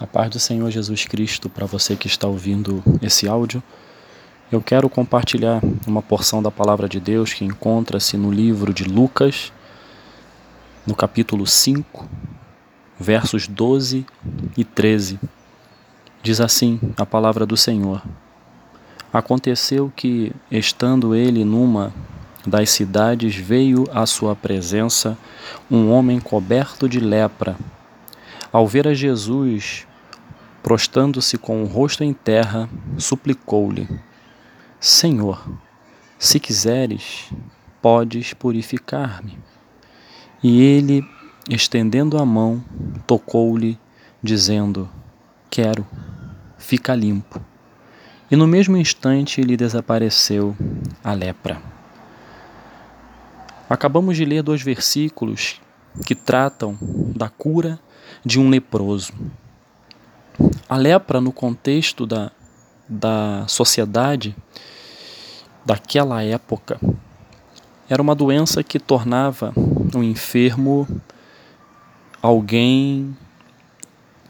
A paz do Senhor Jesus Cristo para você que está ouvindo esse áudio. Eu quero compartilhar uma porção da palavra de Deus que encontra-se no livro de Lucas, no capítulo 5, versos 12 e 13. Diz assim a palavra do Senhor: Aconteceu que, estando ele numa das cidades, veio à sua presença um homem coberto de lepra. Ao ver a Jesus, Prostando-se com o rosto em terra, suplicou-lhe: Senhor, se quiseres, podes purificar-me. E ele, estendendo a mão, tocou-lhe, dizendo: Quero, fica limpo. E no mesmo instante lhe desapareceu a lepra. Acabamos de ler dois versículos que tratam da cura de um leproso. A lepra, no contexto da, da sociedade daquela época, era uma doença que tornava um enfermo alguém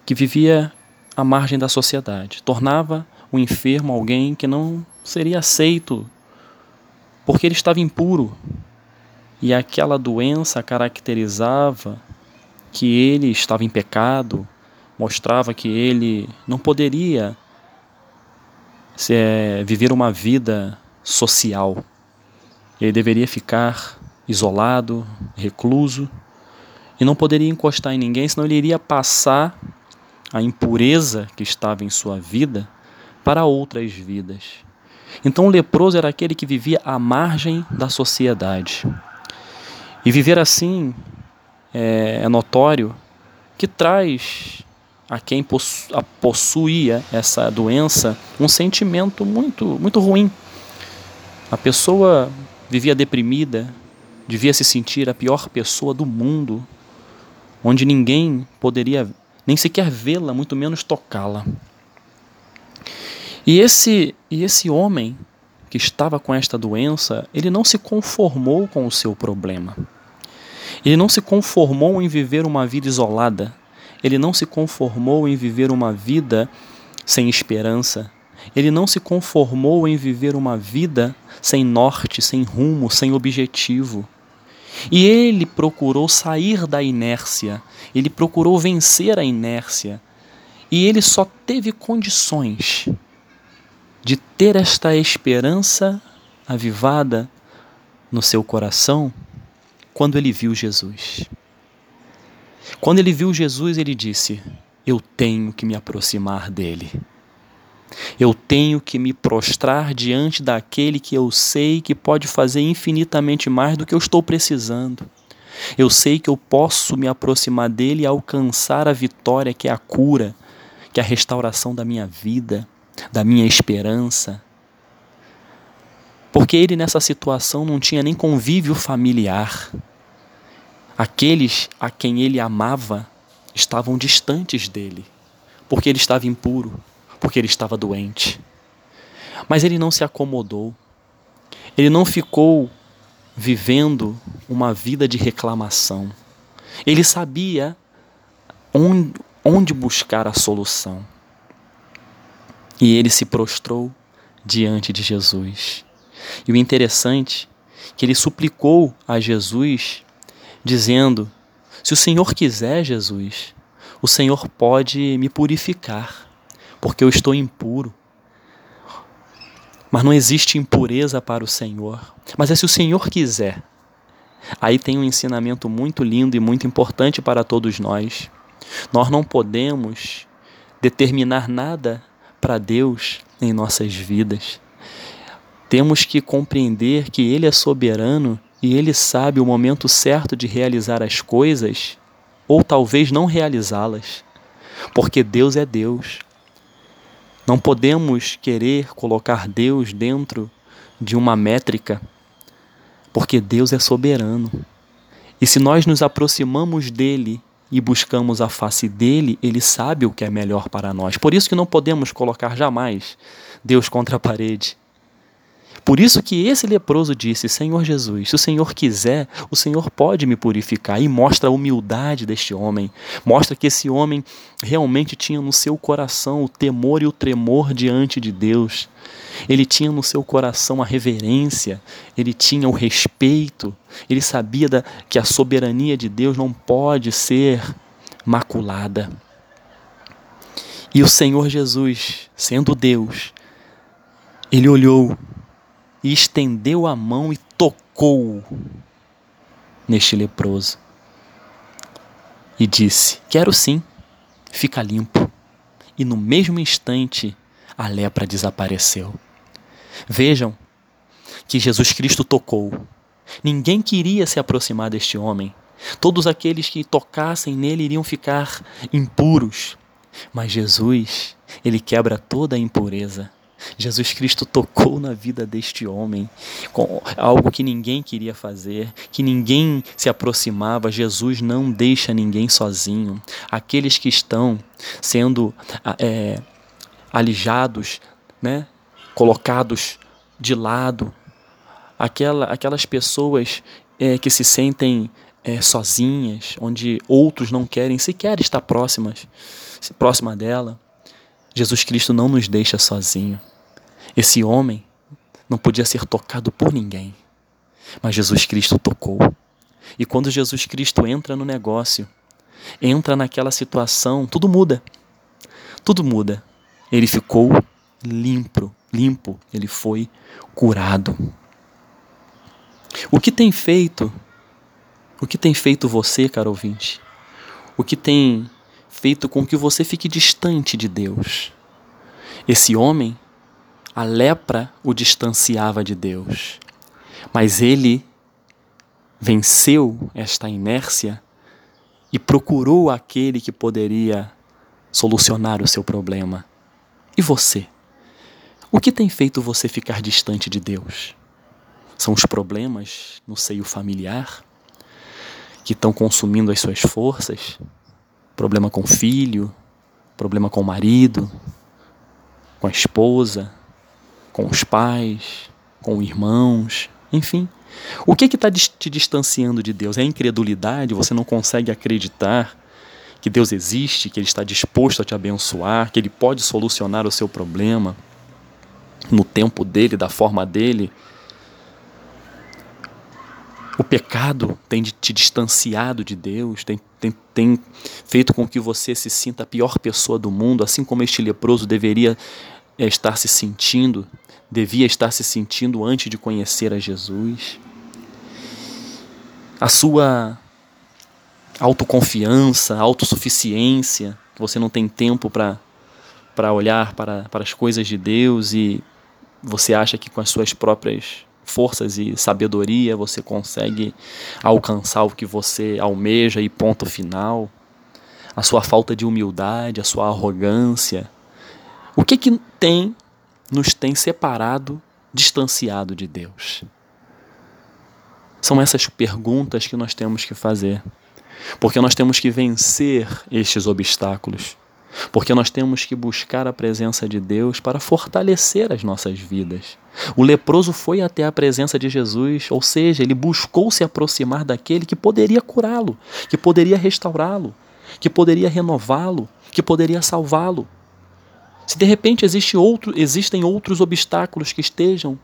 que vivia à margem da sociedade, tornava o enfermo alguém que não seria aceito porque ele estava impuro. E aquela doença caracterizava que ele estava em pecado, mostrava que ele não poderia se, é, viver uma vida social. Ele deveria ficar isolado, recluso, e não poderia encostar em ninguém, senão ele iria passar a impureza que estava em sua vida para outras vidas. Então o leproso era aquele que vivia à margem da sociedade. E viver assim é, é notório que traz a quem possuía essa doença um sentimento muito, muito ruim. A pessoa vivia deprimida, devia se sentir a pior pessoa do mundo, onde ninguém poderia nem sequer vê-la, muito menos tocá-la. E esse, e esse homem que estava com esta doença, ele não se conformou com o seu problema. Ele não se conformou em viver uma vida isolada, ele não se conformou em viver uma vida sem esperança. Ele não se conformou em viver uma vida sem norte, sem rumo, sem objetivo. E ele procurou sair da inércia, ele procurou vencer a inércia. E ele só teve condições de ter esta esperança avivada no seu coração quando ele viu Jesus. Quando ele viu Jesus, ele disse: Eu tenho que me aproximar dele. Eu tenho que me prostrar diante daquele que eu sei que pode fazer infinitamente mais do que eu estou precisando. Eu sei que eu posso me aproximar dele e alcançar a vitória que é a cura, que é a restauração da minha vida, da minha esperança. Porque ele nessa situação não tinha nem convívio familiar. Aqueles a quem ele amava estavam distantes dele, porque ele estava impuro, porque ele estava doente. Mas ele não se acomodou, ele não ficou vivendo uma vida de reclamação. Ele sabia onde, onde buscar a solução. E ele se prostrou diante de Jesus. E o interessante é que ele suplicou a Jesus dizendo: Se o Senhor quiser, Jesus, o Senhor pode me purificar, porque eu estou impuro. Mas não existe impureza para o Senhor. Mas é se o Senhor quiser. Aí tem um ensinamento muito lindo e muito importante para todos nós. Nós não podemos determinar nada para Deus em nossas vidas. Temos que compreender que Ele é soberano e ele sabe o momento certo de realizar as coisas ou talvez não realizá-las, porque Deus é Deus. Não podemos querer colocar Deus dentro de uma métrica, porque Deus é soberano. E se nós nos aproximamos dele e buscamos a face dele, ele sabe o que é melhor para nós. Por isso que não podemos colocar jamais Deus contra a parede Por isso que esse leproso disse: Senhor Jesus, se o Senhor quiser, o Senhor pode me purificar. E mostra a humildade deste homem. Mostra que esse homem realmente tinha no seu coração o temor e o tremor diante de Deus. Ele tinha no seu coração a reverência, ele tinha o respeito, ele sabia da, que a soberania de Deus não pode ser maculada. E o Senhor Jesus, sendo Deus, ele olhou e estendeu a mão e tocou neste leproso. E disse: Quero sim, fica limpo. E no mesmo instante a lepra desapareceu. Vejam que Jesus Cristo tocou. Ninguém queria se aproximar deste homem. Todos aqueles que tocassem nele iriam ficar impuros. Mas Jesus, ele quebra toda a impureza. Jesus Cristo tocou na vida deste homem, com algo que ninguém queria fazer, que ninguém se aproximava. Jesus não deixa ninguém sozinho. Aqueles que estão sendo é, alijados, né, colocados de lado, aquela, aquelas pessoas é, que se sentem é, sozinhas, onde outros não querem sequer estar próximas, próxima dela. Jesus Cristo não nos deixa sozinho. Esse homem não podia ser tocado por ninguém, mas Jesus Cristo tocou. E quando Jesus Cristo entra no negócio, entra naquela situação, tudo muda. Tudo muda. Ele ficou limpo, limpo, ele foi curado. O que tem feito? O que tem feito você, caro ouvinte? O que tem feito com que você fique distante de Deus? Esse homem, a lepra o distanciava de Deus, mas ele venceu esta inércia e procurou aquele que poderia solucionar o seu problema. E você? O que tem feito você ficar distante de Deus? São os problemas no seio familiar que estão consumindo as suas forças? Problema com o filho, problema com o marido, com a esposa, com os pais, com irmãos, enfim. O que está te distanciando de Deus? É a incredulidade? Você não consegue acreditar que Deus existe, que Ele está disposto a te abençoar, que Ele pode solucionar o seu problema no tempo dele, da forma dele. O pecado tem te distanciado de Deus, tem, tem, tem feito com que você se sinta a pior pessoa do mundo, assim como este leproso deveria eh, estar se sentindo, devia estar se sentindo antes de conhecer a Jesus. A sua autoconfiança, autossuficiência, você não tem tempo para olhar para, para as coisas de Deus e você acha que com as suas próprias forças e sabedoria você consegue alcançar o que você almeja e ponto final. A sua falta de humildade, a sua arrogância. O que que tem nos tem separado, distanciado de Deus? São essas perguntas que nós temos que fazer. Porque nós temos que vencer estes obstáculos. Porque nós temos que buscar a presença de Deus para fortalecer as nossas vidas. O leproso foi até a presença de Jesus, ou seja, ele buscou se aproximar daquele que poderia curá-lo, que poderia restaurá-lo, que poderia renová-lo, que poderia salvá-lo. Se de repente existe outro, existem outros obstáculos que estejam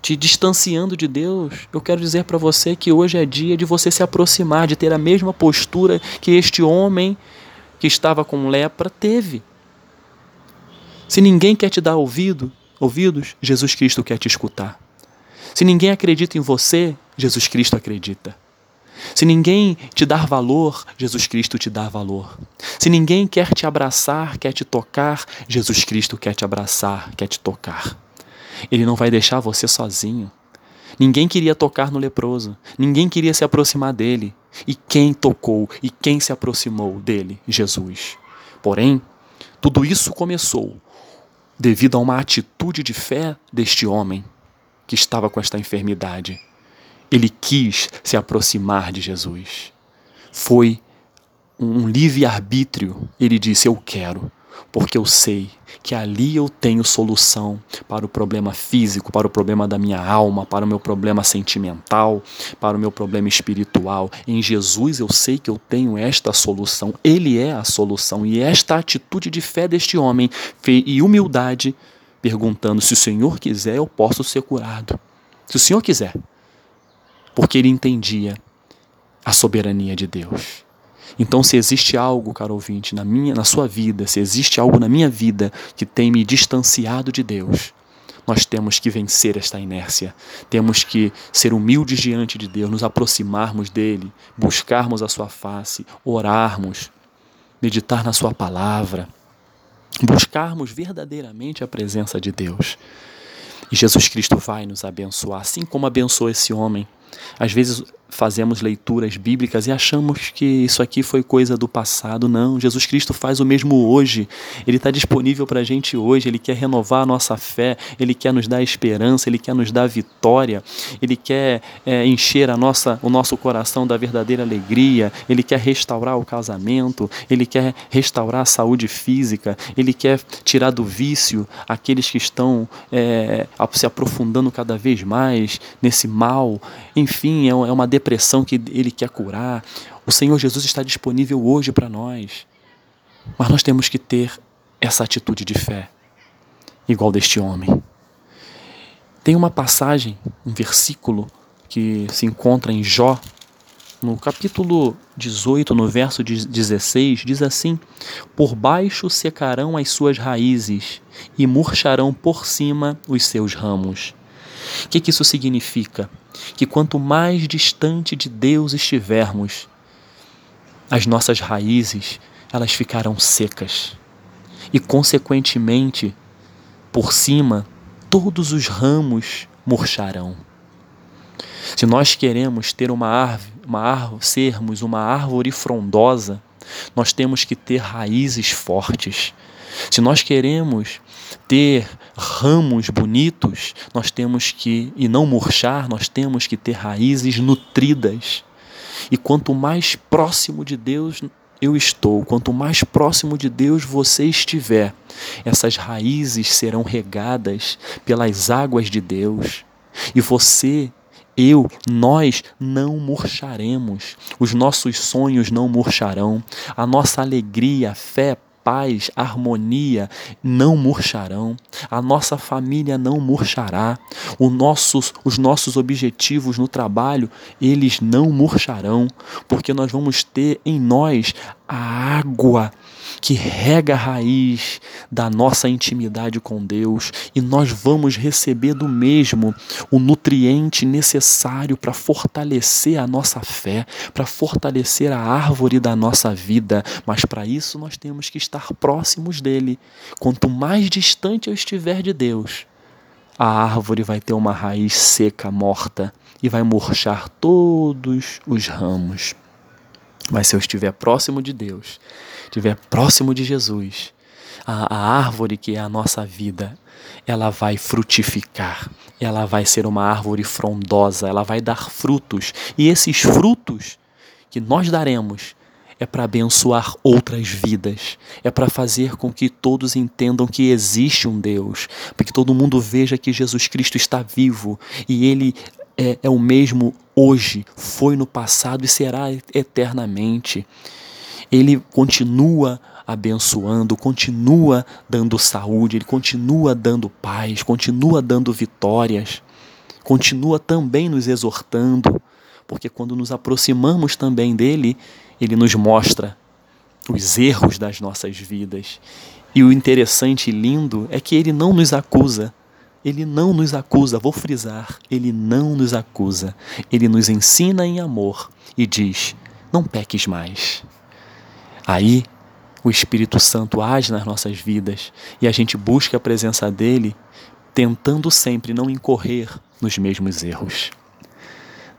te distanciando de Deus, eu quero dizer para você que hoje é dia de você se aproximar, de ter a mesma postura que este homem que estava com lepra teve. Se ninguém quer te dar ouvido, ouvidos, Jesus Cristo quer te escutar. Se ninguém acredita em você, Jesus Cristo acredita. Se ninguém te dar valor, Jesus Cristo te dá valor. Se ninguém quer te abraçar, quer te tocar, Jesus Cristo quer te abraçar, quer te tocar. Ele não vai deixar você sozinho. Ninguém queria tocar no leproso, ninguém queria se aproximar dele. E quem tocou e quem se aproximou dele? Jesus. Porém, tudo isso começou devido a uma atitude de fé deste homem que estava com esta enfermidade. Ele quis se aproximar de Jesus. Foi um livre-arbítrio. Ele disse: Eu quero. porque eu sei que ali eu tenho solução para o problema físico, para o problema da minha alma, para o meu problema sentimental, para o meu problema espiritual. Em Jesus eu sei que eu tenho esta solução. Ele é a solução. E esta atitude de fé deste homem e humildade, perguntando: se o Senhor quiser, eu posso ser curado. Se o Senhor quiser. Porque ele entendia a soberania de Deus. Então, se existe algo, caro ouvinte, na minha, na sua vida, se existe algo na minha vida que tem me distanciado de Deus, nós temos que vencer esta inércia. Temos que ser humildes diante de Deus, nos aproximarmos dele, buscarmos a sua face, orarmos, meditar na sua palavra, buscarmos verdadeiramente a presença de Deus. E Jesus Cristo vai nos abençoar, assim como abençoou esse homem. Às vezes fazemos leituras bíblicas e achamos que isso aqui foi coisa do passado. Não, Jesus Cristo faz o mesmo hoje. Ele está disponível para a gente hoje. Ele quer renovar a nossa fé, ele quer nos dar esperança, ele quer nos dar vitória, ele quer é, encher a nossa, o nosso coração da verdadeira alegria, ele quer restaurar o casamento, ele quer restaurar a saúde física, ele quer tirar do vício aqueles que estão é, se aprofundando cada vez mais nesse mal. Enfim, é, é uma depressão que Ele quer curar. O Senhor Jesus está disponível hoje para nós. Mas nós temos que ter essa atitude de fé, igual deste homem. Tem uma passagem, um versículo que se encontra em Jó, no capítulo 18, no verso 16, diz assim: Por baixo secarão as suas raízes e murcharão por cima os seus ramos. O que, que isso significa? Que quanto mais distante de Deus estivermos, as nossas raízes elas ficarão secas e, consequentemente, por cima, todos os ramos murcharão. Se nós queremos ter uma árvore, uma árvore, sermos uma árvore frondosa, nós temos que ter raízes fortes. Se nós queremos ter ramos bonitos, nós temos que, e não murchar, nós temos que ter raízes nutridas. E quanto mais próximo de Deus eu estou, quanto mais próximo de Deus você estiver, essas raízes serão regadas pelas águas de Deus. E você eu, nós não murcharemos, os nossos sonhos não murcharão, a nossa alegria, fé, paz, harmonia não murcharão, a nossa família não murchará, nossos, os nossos objetivos no trabalho, eles não murcharão, porque nós vamos ter em nós a água que rega a raiz da nossa intimidade com Deus e nós vamos receber do mesmo o nutriente necessário para fortalecer a nossa fé, para fortalecer a árvore da nossa vida, mas para isso nós temos que estar próximos dele. Quanto mais distante eu estiver de Deus, a árvore vai ter uma raiz seca, morta, e vai murchar todos os ramos. Mas se eu estiver próximo de Deus, estiver próximo de Jesus, a, a árvore que é a nossa vida, ela vai frutificar, ela vai ser uma árvore frondosa, ela vai dar frutos. E esses frutos que nós daremos é para abençoar outras vidas, é para fazer com que todos entendam que existe um Deus, para que todo mundo veja que Jesus Cristo está vivo e ele é, é o mesmo hoje, foi no passado e será eternamente. Ele continua abençoando, continua dando saúde, ele continua dando paz, continua dando vitórias, continua também nos exortando, porque quando nos aproximamos também dele, ele nos mostra os erros das nossas vidas. E o interessante e lindo é que ele não nos acusa, ele não nos acusa, vou frisar, ele não nos acusa. Ele nos ensina em amor e diz: não peques mais. Aí o Espírito Santo age nas nossas vidas e a gente busca a presença dele, tentando sempre não incorrer nos mesmos erros.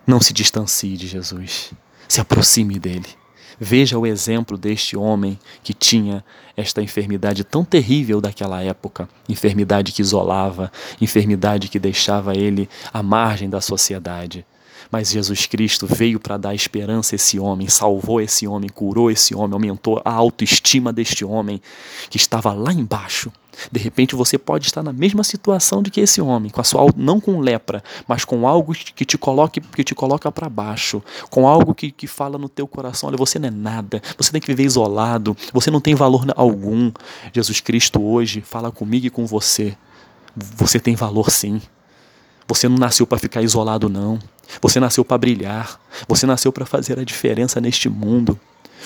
Não se distancie de Jesus, se aproxime dele. Veja o exemplo deste homem que tinha esta enfermidade tão terrível daquela época enfermidade que isolava, enfermidade que deixava ele à margem da sociedade. Mas Jesus Cristo veio para dar esperança a esse homem, salvou esse homem, curou esse homem, aumentou a autoestima deste homem que estava lá embaixo. De repente você pode estar na mesma situação de que esse homem, com a sua não com lepra, mas com algo que te coloque que te coloca para baixo, com algo que, que fala no teu coração, olha, você não é nada, você tem que viver isolado, você não tem valor algum. Jesus Cristo hoje fala comigo e com você. Você tem valor sim. Você não nasceu para ficar isolado, não. Você nasceu para brilhar. Você nasceu para fazer a diferença neste mundo.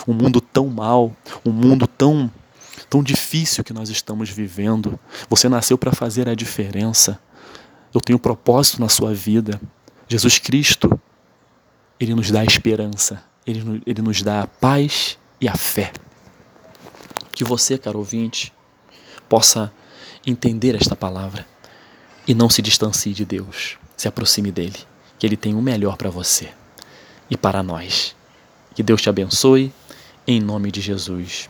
Um mundo tão mal, um mundo tão tão difícil que nós estamos vivendo. Você nasceu para fazer a diferença. Eu tenho um propósito na sua vida. Jesus Cristo, ele nos dá esperança, ele, ele nos dá a paz e a fé. Que você, caro ouvinte, possa entender esta palavra e não se distancie de Deus. Se aproxime dele, que ele tem o melhor para você e para nós. Que Deus te abençoe, em nome de Jesus.